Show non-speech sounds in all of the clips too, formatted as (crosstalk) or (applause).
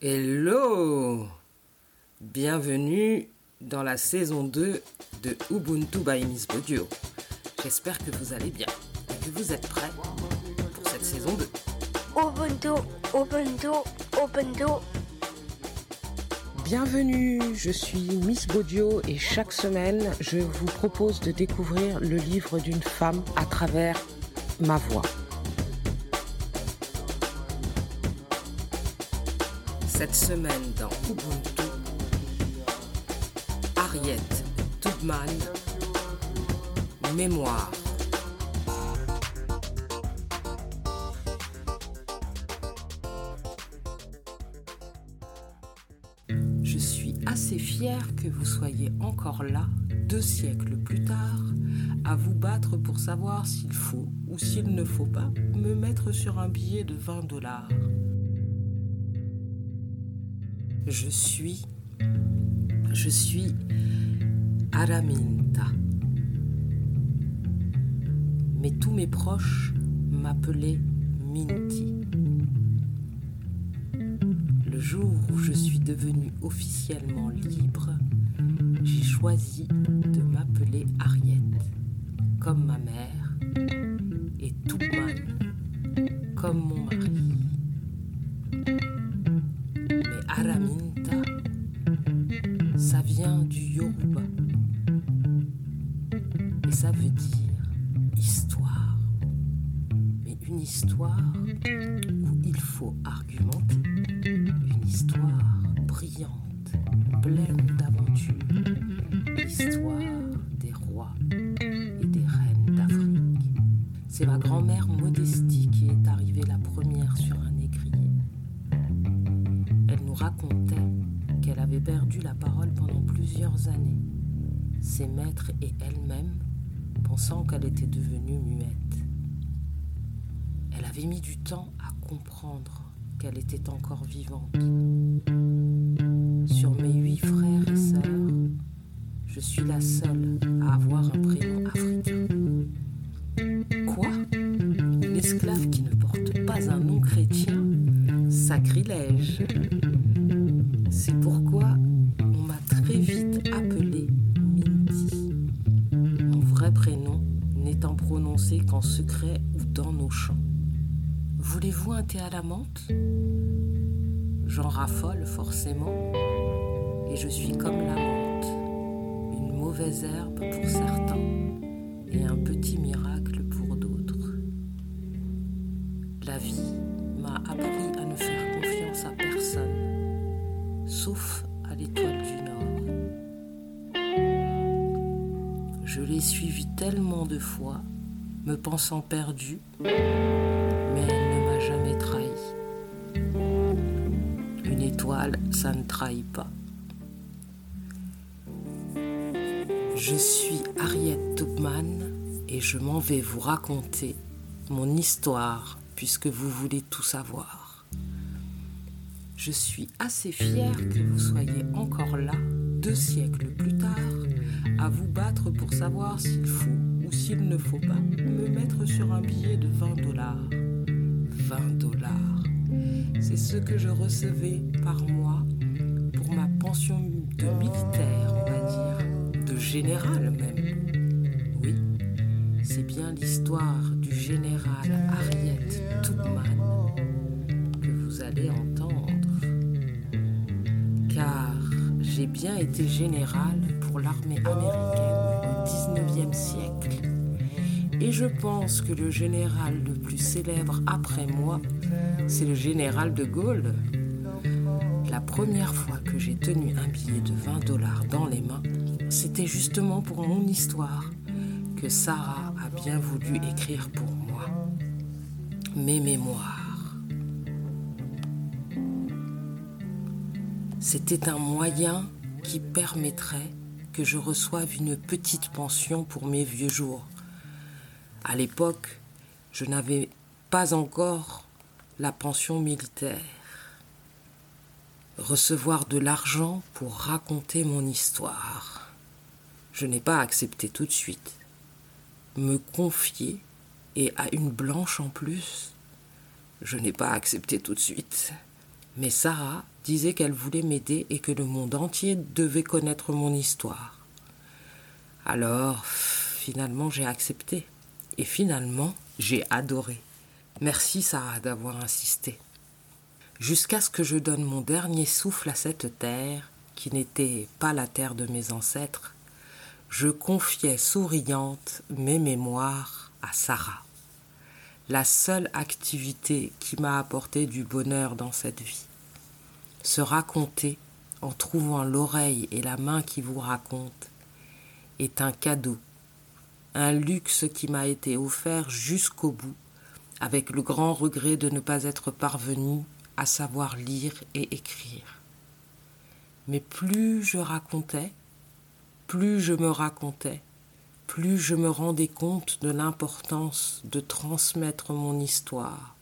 Hello Bienvenue dans la saison 2 de Ubuntu by Miss Bodio. J'espère que vous allez bien et que vous êtes prêts pour cette saison 2. Ubuntu, Ubuntu, Ubuntu. Bienvenue, je suis Miss Bodio et chaque semaine, je vous propose de découvrir le livre d'une femme à travers ma voix. Cette semaine dans Ubuntu, Harriet Tubman, Mémoire. Je suis assez fière que vous soyez encore là, deux siècles plus tard, à vous battre pour savoir s'il faut ou s'il ne faut pas me mettre sur un billet de 20 dollars. Je suis. Je suis Araminta. Mais tous mes proches m'appelaient Minty. Le jour où je suis devenue officiellement libre, j'ai choisi de m'appeler Harriet, comme ma mère, et Tubman, comme mon mari. Histoire où il faut argumenter. Une histoire brillante, pleine d'aventures. L'histoire des rois et des reines d'Afrique. C'est ma grand-mère Modestie qui est arrivée la première sur un écrier. Elle nous racontait qu'elle avait perdu la parole pendant plusieurs années, ses maîtres et elle-même pensant qu'elle était devenue muette. Elle avait mis du temps à comprendre qu'elle était encore vivante. Sur mes huit frères et sœurs, je suis la seule à avoir un prénom africain. Quoi? Une esclave qui ne porte pas un nom chrétien? Sacrilège C'est pourquoi on m'a très vite appelée Minty. Mon vrai prénom n'étant prononcé qu'en secret ou dans nos chants. Voulez-vous un thé à la menthe? J'en raffole forcément, et je suis comme la menthe, une mauvaise herbe pour certains et un petit miracle pour d'autres. La vie m'a appris à ne faire confiance à personne, sauf à l'étoile du Nord. Je l'ai suivie tellement de fois, me pensant perdue, Ça ne trahit pas. Je suis Harriet Tubman et je m'en vais vous raconter mon histoire puisque vous voulez tout savoir. Je suis assez fière que vous soyez encore là, deux siècles plus tard, à vous battre pour savoir s'il faut ou s'il ne faut pas me mettre sur un billet de 20 dollars. 20 dollars. C'est ce que je recevais par mois pour ma pension de militaire, on va dire, de général même. Oui, c'est bien l'histoire du général Harriet Tubman que vous allez entendre. Car j'ai bien été général pour l'armée américaine au 19e siècle. Et je pense que le général le plus célèbre après moi, c'est le général de Gaulle. La première fois que j'ai tenu un billet de 20 dollars dans les mains, c'était justement pour mon histoire que Sarah a bien voulu écrire pour moi. Mes mémoires. C'était un moyen qui permettrait que je reçoive une petite pension pour mes vieux jours. À l'époque, je n'avais pas encore la pension militaire. Recevoir de l'argent pour raconter mon histoire. Je n'ai pas accepté tout de suite. Me confier et à une blanche en plus, je n'ai pas accepté tout de suite. Mais Sarah disait qu'elle voulait m'aider et que le monde entier devait connaître mon histoire. Alors, finalement, j'ai accepté. Et finalement, j'ai adoré. Merci Sarah d'avoir insisté. Jusqu'à ce que je donne mon dernier souffle à cette terre, qui n'était pas la terre de mes ancêtres, je confiais souriante mes mémoires à Sarah, la seule activité qui m'a apporté du bonheur dans cette vie. Se raconter en trouvant l'oreille et la main qui vous racontent est un cadeau, un luxe qui m'a été offert jusqu'au bout, avec le grand regret de ne pas être parvenu à savoir lire et écrire. Mais plus je racontais, plus je me racontais, plus je me rendais compte de l'importance de transmettre mon histoire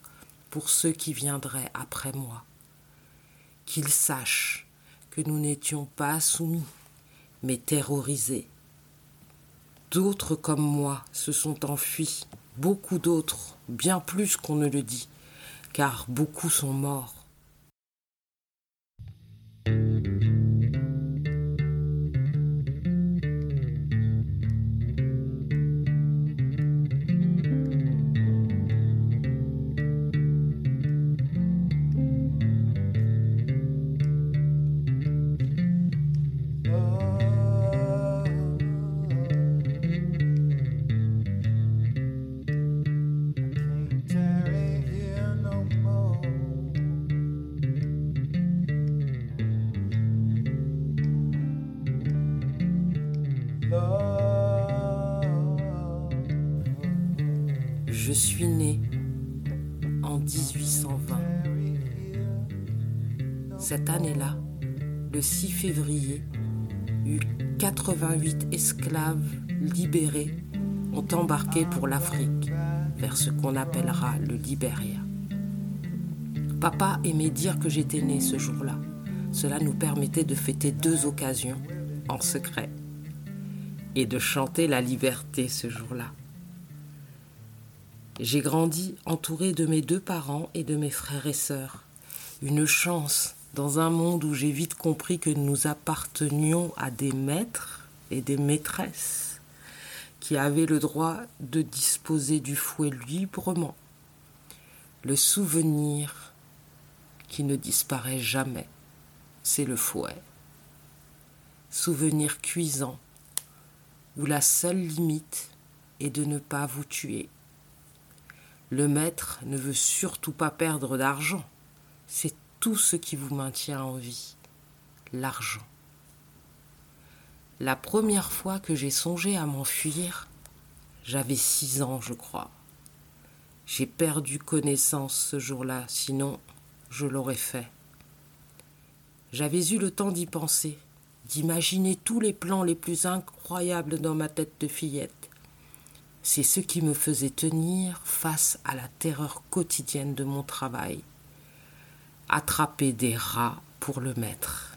pour ceux qui viendraient après moi. Qu'ils sachent que nous n'étions pas soumis, mais terrorisés. D'autres comme moi se sont enfuis, beaucoup d'autres, bien plus qu'on ne le dit, car beaucoup sont morts. Cette année-là, le 6 février, 88 esclaves libérés ont embarqué pour l'Afrique, vers ce qu'on appellera le Libéria. Papa aimait dire que j'étais né ce jour-là. Cela nous permettait de fêter deux occasions en secret et de chanter la liberté ce jour-là. J'ai grandi entouré de mes deux parents et de mes frères et sœurs. Une chance dans un monde où j'ai vite compris que nous appartenions à des maîtres et des maîtresses qui avaient le droit de disposer du fouet librement. Le souvenir qui ne disparaît jamais, c'est le fouet. Souvenir cuisant, où la seule limite est de ne pas vous tuer. Le maître ne veut surtout pas perdre d'argent. C'est tout ce qui vous maintient en vie. L'argent. La première fois que j'ai songé à m'enfuir, j'avais six ans, je crois. J'ai perdu connaissance ce jour-là, sinon je l'aurais fait. J'avais eu le temps d'y penser, d'imaginer tous les plans les plus incroyables dans ma tête de fillette c'est ce qui me faisait tenir face à la terreur quotidienne de mon travail. Attraper des rats pour le mettre.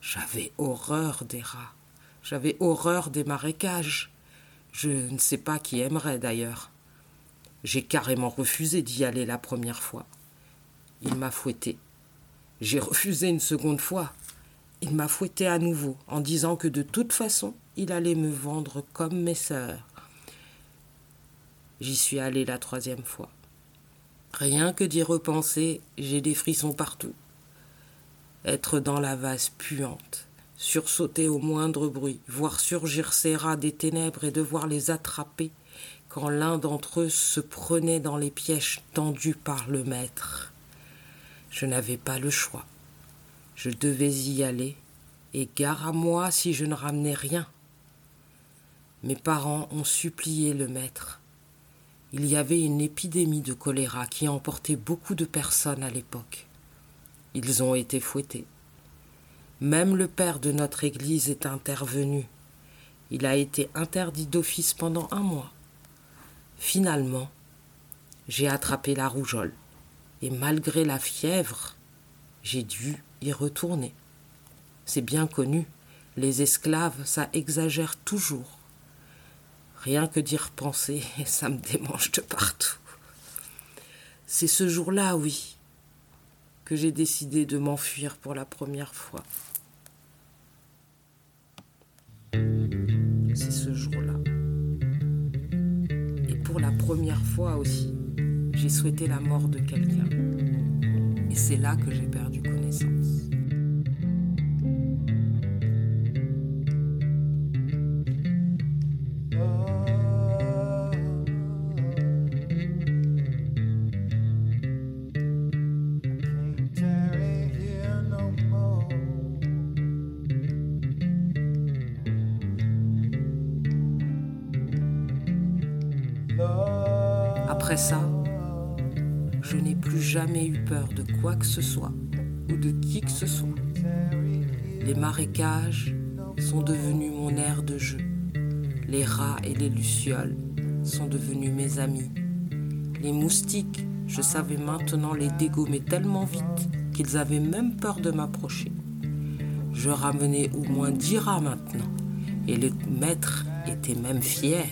J'avais horreur des rats. J'avais horreur des marécages. Je ne sais pas qui aimerait d'ailleurs. J'ai carrément refusé d'y aller la première fois. Il m'a fouetté. J'ai refusé une seconde fois. Il m'a fouetté à nouveau en disant que de toute façon, il allait me vendre comme mes sœurs. J'y suis allé la troisième fois. Rien que d'y repenser, j'ai des frissons partout. Être dans la vase puante, sursauter au moindre bruit, voir surgir ces rats des ténèbres et devoir les attraper quand l'un d'entre eux se prenait dans les pièges tendus par le maître. Je n'avais pas le choix. Je devais y aller, et gare à moi si je ne ramenais rien. Mes parents ont supplié le maître il y avait une épidémie de choléra qui emportait beaucoup de personnes à l'époque. Ils ont été fouettés. Même le père de notre Église est intervenu. Il a été interdit d'office pendant un mois. Finalement, j'ai attrapé la rougeole, et malgré la fièvre, j'ai dû y retourner. C'est bien connu, les esclaves, ça exagère toujours. Rien que d'y repenser, (laughs) ça me démange de partout. C'est ce jour-là, oui, que j'ai décidé de m'enfuir pour la première fois. C'est ce jour-là. Et pour la première fois aussi, j'ai souhaité la mort de quelqu'un. Et c'est là que j'ai perdu connaissance. Après ça, je n'ai plus jamais eu peur de quoi que ce soit ou de qui que ce soit. Les marécages sont devenus mon air de jeu. Les rats et les lucioles sont devenus mes amis. Les moustiques, je savais maintenant les dégommer tellement vite qu'ils avaient même peur de m'approcher. Je ramenais au moins dix rats maintenant, et le maître était même fier.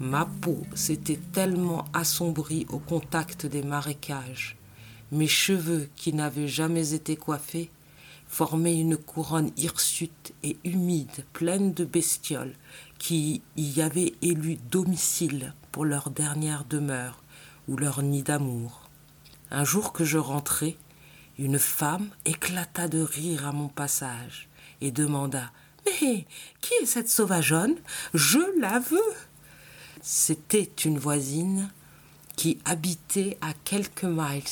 Ma peau s'était tellement assombrie au contact des marécages. Mes cheveux, qui n'avaient jamais été coiffés, formaient une couronne hirsute et humide, pleine de bestioles, qui y avaient élu domicile pour leur dernière demeure ou leur nid d'amour. Un jour que je rentrai, une femme éclata de rire à mon passage et demanda Mais qui est cette sauvageonne? Je la veux c'était une voisine qui habitait à quelques miles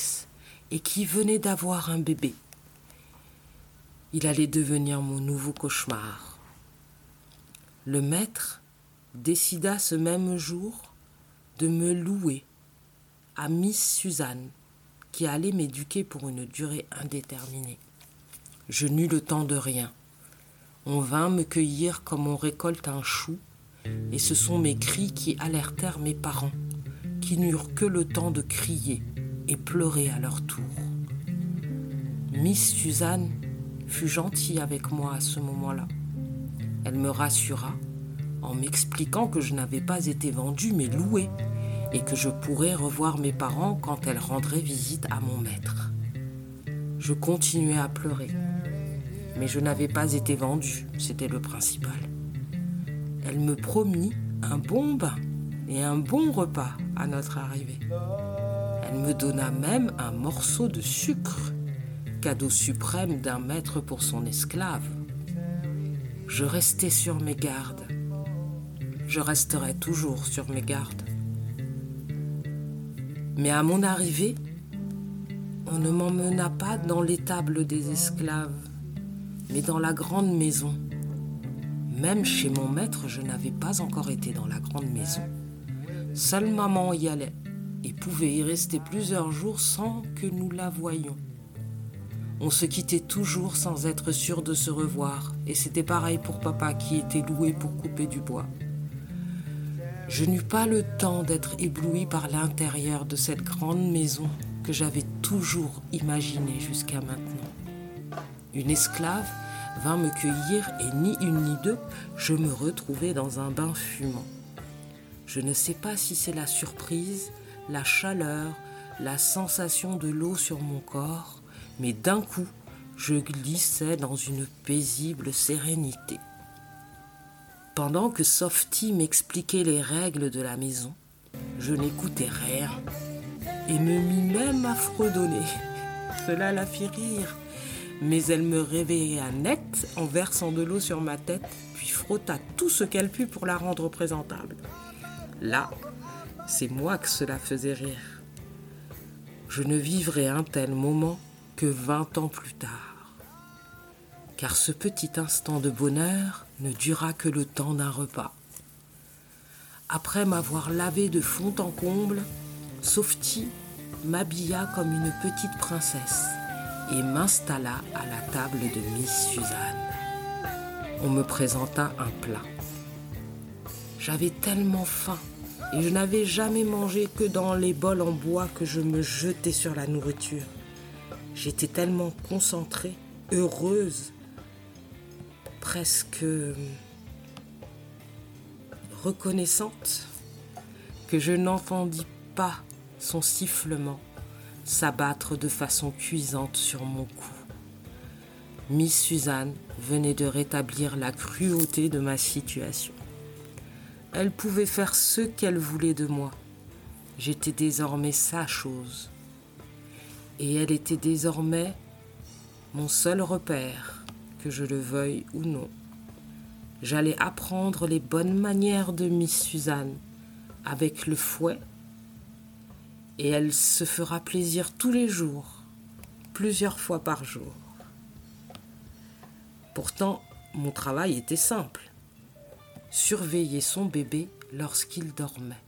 et qui venait d'avoir un bébé. Il allait devenir mon nouveau cauchemar. Le maître décida ce même jour de me louer à Miss Suzanne, qui allait m'éduquer pour une durée indéterminée. Je n'eus le temps de rien. On vint me cueillir comme on récolte un chou et ce sont mes cris qui alertèrent mes parents, qui n'eurent que le temps de crier et pleurer à leur tour. Miss Suzanne fut gentille avec moi à ce moment-là. Elle me rassura en m'expliquant que je n'avais pas été vendue mais louée et que je pourrais revoir mes parents quand elle rendrait visite à mon maître. Je continuais à pleurer, mais je n'avais pas été vendue, c'était le principal. Elle me promit un bon bain et un bon repas à notre arrivée. Elle me donna même un morceau de sucre, cadeau suprême d'un maître pour son esclave. Je restais sur mes gardes. Je resterai toujours sur mes gardes. Mais à mon arrivée, on ne m'emmena pas dans l'étable des esclaves, mais dans la grande maison même chez mon maître, je n'avais pas encore été dans la grande maison. Seule maman y allait et pouvait y rester plusieurs jours sans que nous la voyions. On se quittait toujours sans être sûr de se revoir, et c'était pareil pour papa qui était loué pour couper du bois. Je n'eus pas le temps d'être ébloui par l'intérieur de cette grande maison que j'avais toujours imaginée jusqu'à maintenant. Une esclave vint me cueillir et ni une ni deux, je me retrouvai dans un bain fumant. Je ne sais pas si c'est la surprise, la chaleur, la sensation de l'eau sur mon corps, mais d'un coup, je glissais dans une paisible sérénité. Pendant que Softy m'expliquait les règles de la maison, je n'écoutais rien et me mis même à fredonner. (laughs) Cela la fit rire mais elle me réveilla net en versant de l'eau sur ma tête, puis frotta tout ce qu'elle put pour la rendre présentable. Là, c'est moi que cela faisait rire. Je ne vivrai un tel moment que vingt ans plus tard. Car ce petit instant de bonheur ne dura que le temps d'un repas. Après m'avoir lavé de fond en comble, Softy m'habilla comme une petite princesse et m'installa à la table de Miss Suzanne. On me présenta un plat. J'avais tellement faim et je n'avais jamais mangé que dans les bols en bois que je me jetais sur la nourriture. J'étais tellement concentrée, heureuse, presque reconnaissante, que je n'entendis pas son sifflement s'abattre de façon cuisante sur mon cou. Miss Suzanne venait de rétablir la cruauté de ma situation. Elle pouvait faire ce qu'elle voulait de moi. J'étais désormais sa chose. Et elle était désormais mon seul repère, que je le veuille ou non. J'allais apprendre les bonnes manières de Miss Suzanne avec le fouet et elle se fera plaisir tous les jours, plusieurs fois par jour. Pourtant, mon travail était simple. Surveiller son bébé lorsqu'il dormait.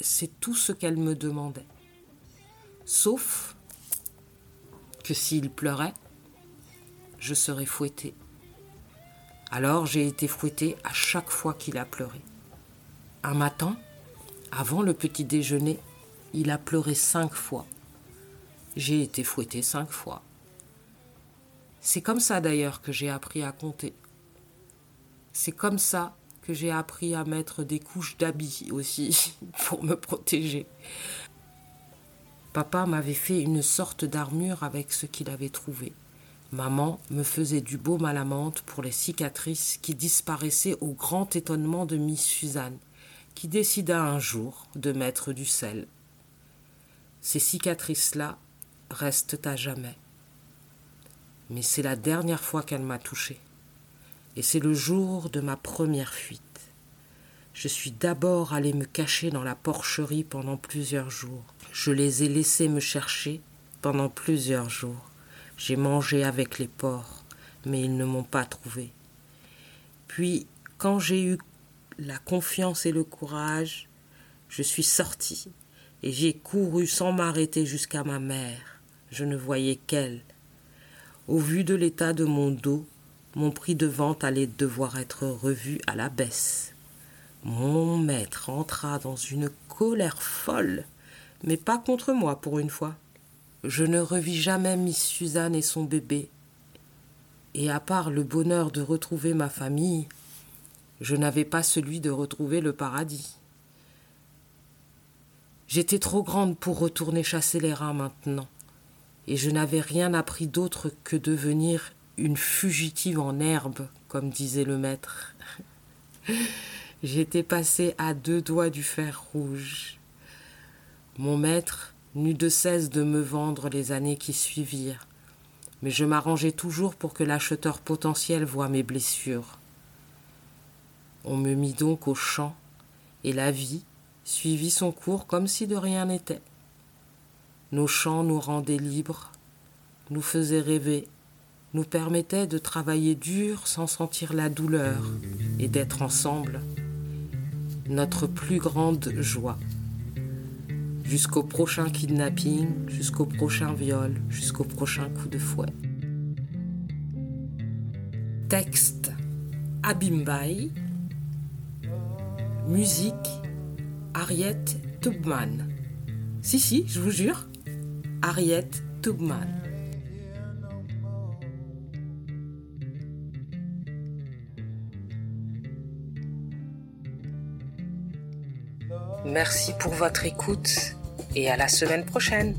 C'est tout ce qu'elle me demandait. Sauf que s'il pleurait, je serais fouettée. Alors j'ai été fouettée à chaque fois qu'il a pleuré. Un matin, avant le petit déjeuner, il a pleuré cinq fois. J'ai été fouettée cinq fois. C'est comme ça d'ailleurs que j'ai appris à compter. C'est comme ça que j'ai appris à mettre des couches d'habits aussi (laughs) pour me protéger. Papa m'avait fait une sorte d'armure avec ce qu'il avait trouvé. Maman me faisait du baume à la menthe pour les cicatrices qui disparaissaient au grand étonnement de Miss Suzanne, qui décida un jour de mettre du sel ces cicatrices-là restent à jamais. Mais c'est la dernière fois qu'elle m'a touchée. Et c'est le jour de ma première fuite. Je suis d'abord allé me cacher dans la porcherie pendant plusieurs jours. Je les ai laissés me chercher pendant plusieurs jours. J'ai mangé avec les porcs, mais ils ne m'ont pas trouvé. Puis, quand j'ai eu la confiance et le courage, je suis sorti et j'ai couru sans m'arrêter jusqu'à ma mère. Je ne voyais qu'elle. Au vu de l'état de mon dos, mon prix de vente allait devoir être revu à la baisse. Mon maître entra dans une colère folle, mais pas contre moi pour une fois. Je ne revis jamais Miss Suzanne et son bébé. Et à part le bonheur de retrouver ma famille, je n'avais pas celui de retrouver le paradis. J'étais trop grande pour retourner chasser les rats maintenant, et je n'avais rien appris d'autre que devenir une fugitive en herbe, comme disait le maître. (laughs) J'étais passée à deux doigts du fer rouge. Mon maître n'eut de cesse de me vendre les années qui suivirent, mais je m'arrangeais toujours pour que l'acheteur potentiel voie mes blessures. On me mit donc au champ, et la vie, suivit son cours comme si de rien n'était. Nos chants nous rendaient libres, nous faisaient rêver, nous permettaient de travailler dur sans sentir la douleur et d'être ensemble. Notre plus grande joie. Jusqu'au prochain kidnapping, jusqu'au prochain viol, jusqu'au prochain coup de fouet. Texte Abimbai. Musique Harriet Tubman. Si, si, je vous jure, Harriet Tubman. Merci pour votre écoute et à la semaine prochaine.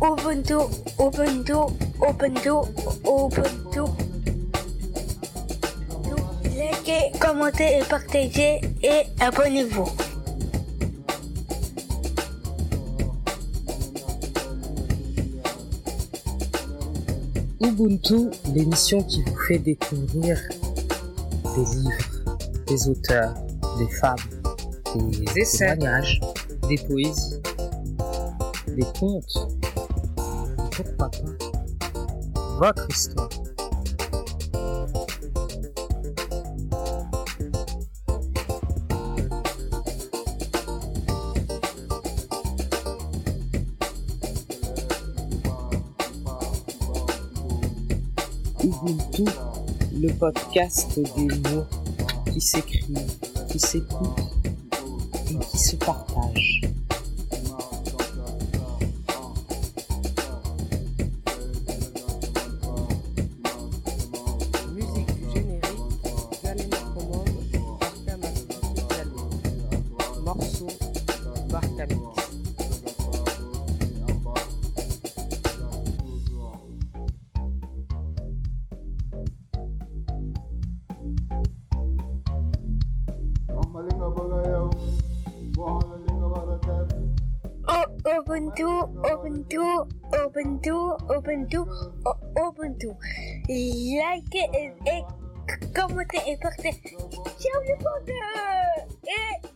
Ubuntu, Ubuntu, Ubuntu, Ubuntu. Likez, commentez et partagez et abonnez-vous. Ubuntu, l'émission qui vous fait découvrir des livres, des auteurs, des femmes, des essais. témoignages, des poésies, des contes, pourquoi pas? Votre histoire. Le podcast des mots qui s'écrivent, qui s'écoutent et qui se partagent. Ubuntu, Ubuntu, Ubuntu, Ubuntu, Ubuntu. Like et, et commentez et partagez. Ciao les potes Et